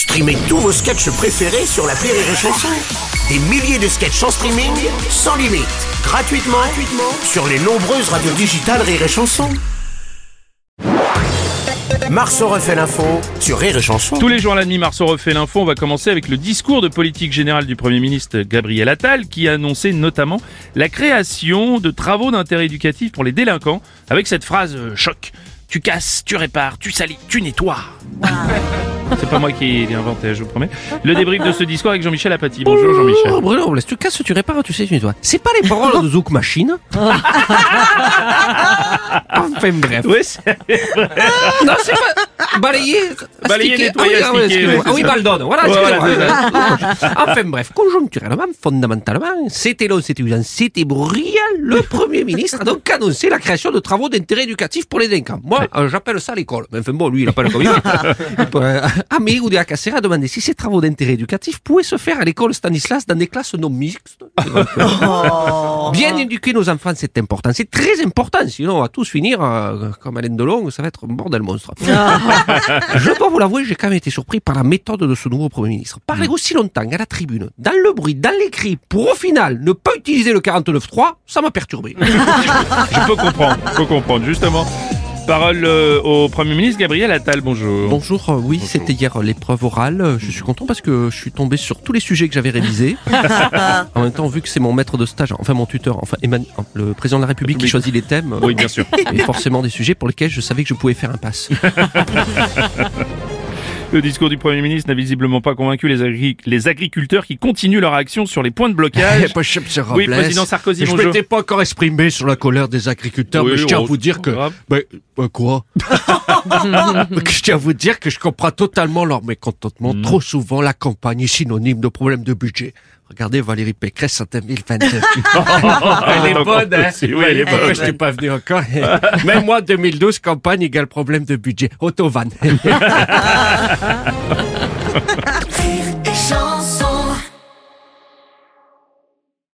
Streamez tous vos sketchs préférés sur la Rire et Chanson. Des milliers de sketchs en streaming, sans limite, gratuitement, gratuitement sur les nombreuses radios digitales Rire et Chanson. Marceau refait l'info sur Rire et Chanson. Tous les jours à la nuit, Marceau refait l'info. On va commencer avec le discours de politique générale du Premier ministre Gabriel Attal, qui a annoncé notamment la création de travaux d'intérêt éducatif pour les délinquants, avec cette phrase euh, choc. Tu casses, tu répares, tu salis, tu nettoies. C'est pas moi qui l'ai inventé, je vous promets. Le débrief de ce discours avec Jean-Michel Apathy. Bonjour Jean-Michel. Oh, Bruno Robles, tu casses, tu répares, tu sais, tu nettoies. C'est pas les paroles de Zouk Machine Enfin bref. Oui, c'est- Non, c'est pas... Balayer... Balayer, nettoyer, ah oui, ah oui, astiquer, Ah oui, c'est ça. Baldon, voilà, Enfin bref, conjoncturellement, fondamentalement, c'était long, c'était usant, c'était brillant. Le Premier ministre a donc annoncé la création de travaux d'intérêt éducatif pour les délinquants. Moi, euh, j'appelle ça l'école. Mais enfin bon, lui, il appelle comme il veut. Euh, Amé ou de la Cassera a demandé si ces travaux d'intérêt éducatif pouvaient se faire à l'école Stanislas dans des classes non mixtes. Bien éduquer nos enfants, c'est important. C'est très important, sinon on va tous finir euh, comme Alain Delon, ça va être un bordel monstre. Je dois vous l'avouer, j'ai quand même été surpris par la méthode de ce nouveau Premier ministre. Parler aussi longtemps à la tribune, dans le bruit, dans les cris, pour au final ne pas utiliser le 49.3, ça m'a perturbé. je peux comprendre, je peux comprendre. Justement, parole euh, au Premier ministre Gabriel Attal. Bonjour. Bonjour, euh, oui, c'était hier euh, l'épreuve orale. Je suis content parce que je suis tombé sur tous les sujets que j'avais révisés. en même temps, vu que c'est mon maître de stage, enfin mon tuteur, enfin Emmanuel- le président de la République qui choisit les thèmes, Oui, bien sûr. et forcément des sujets pour lesquels je savais que je pouvais faire un pass. Le discours du Premier ministre n'a visiblement pas convaincu les, agri- les agriculteurs qui continuent leur action sur les points de blocage. Oui, président Sarkozy, Je bonjour. m'étais pas encore exprimé sur la colère des agriculteurs, Oui, mais je tiens à vous dire que... Ben, ben quoi? Je tiens à vous dire que je comprends totalement leur mécontentement. Hmm. Trop souvent, la campagne est synonyme de problème de budget. Regardez Valérie Pécresse en 2022. elle est ah, bonne, hein? Oui, elle est bonne. Je suis pas venu encore. Même moi, 2012, campagne égale problème de budget. Autovan.